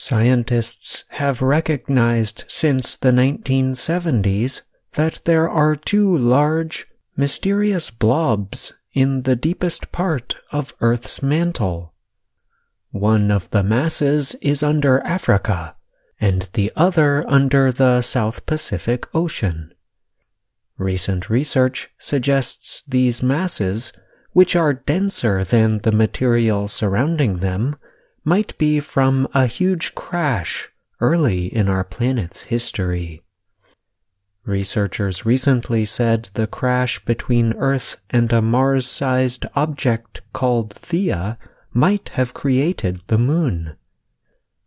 Scientists have recognized since the 1970s that there are two large, mysterious blobs in the deepest part of Earth's mantle. One of the masses is under Africa, and the other under the South Pacific Ocean. Recent research suggests these masses, which are denser than the material surrounding them, might be from a huge crash early in our planet's history. Researchers recently said the crash between Earth and a Mars sized object called Theia might have created the Moon.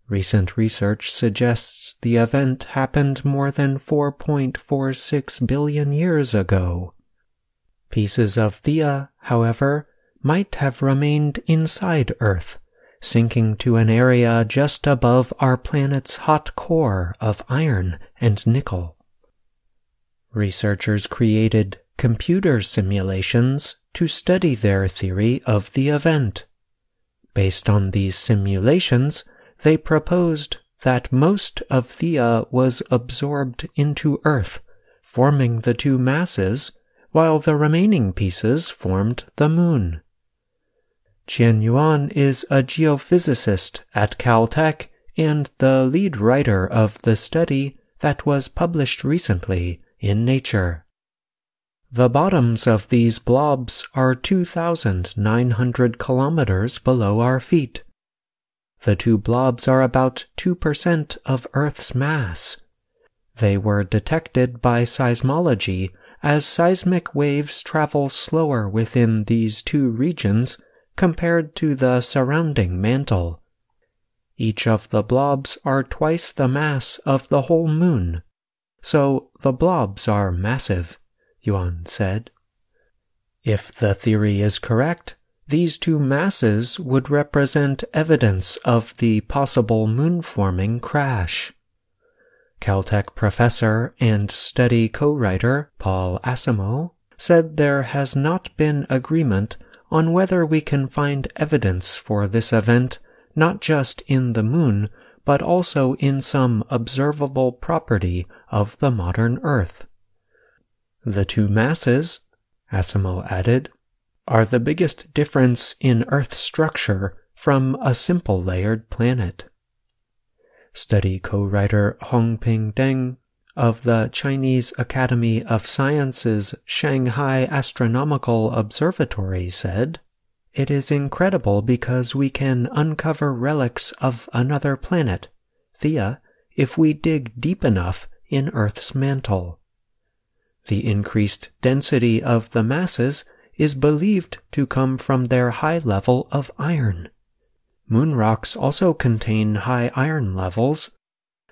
Recent research suggests the event happened more than 4.46 billion years ago. Pieces of Theia, however, might have remained inside Earth, sinking to an area just above our planet's hot core of iron and nickel. Researchers created computer simulations to study their theory of the event. Based on these simulations, they proposed that most of Theia was absorbed into Earth, forming the two masses, while the remaining pieces formed the Moon. Qian Yuan is a geophysicist at Caltech and the lead writer of the study that was published recently in Nature. The bottoms of these blobs are 2,900 kilometers below our feet. The two blobs are about 2% of Earth's mass. They were detected by seismology as seismic waves travel slower within these two regions compared to the surrounding mantle. Each of the blobs are twice the mass of the whole moon, so the blobs are massive, Yuan said. If the theory is correct, these two masses would represent evidence of the possible moon-forming crash. Caltech professor and study co-writer Paul Asimow said there has not been agreement on whether we can find evidence for this event not just in the moon, but also in some observable property of the modern Earth. The two masses, Asimow added, are the biggest difference in Earth structure from a simple layered planet. Study co-writer Hongping Deng of the Chinese Academy of Sciences Shanghai Astronomical Observatory said, It is incredible because we can uncover relics of another planet, Theia, if we dig deep enough in Earth's mantle. The increased density of the masses is believed to come from their high level of iron. Moon rocks also contain high iron levels,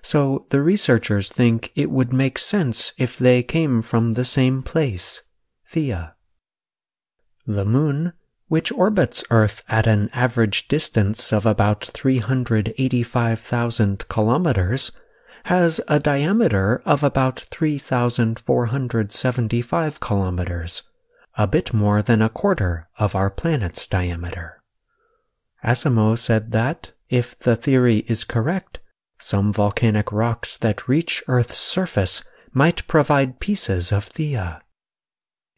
so the researchers think it would make sense if they came from the same place, Theia. The Moon, which orbits Earth at an average distance of about 385,000 kilometers, has a diameter of about 3,475 kilometers a bit more than a quarter of our planet's diameter. Asimow said that, if the theory is correct, some volcanic rocks that reach Earth's surface might provide pieces of Theia. Uh,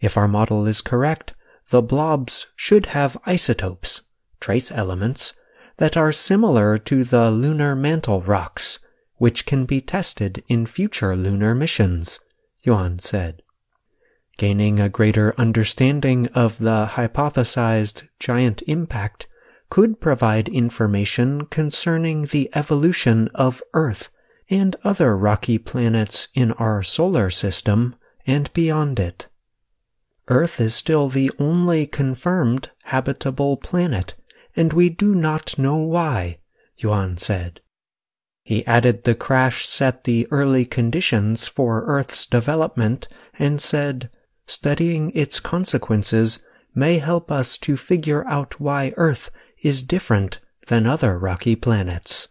if our model is correct, the blobs should have isotopes, trace elements, that are similar to the lunar mantle rocks, which can be tested in future lunar missions, Yuan said. Gaining a greater understanding of the hypothesized giant impact could provide information concerning the evolution of Earth and other rocky planets in our solar system and beyond it. Earth is still the only confirmed habitable planet, and we do not know why, Yuan said. He added the crash set the early conditions for Earth's development and said, Studying its consequences may help us to figure out why Earth is different than other rocky planets.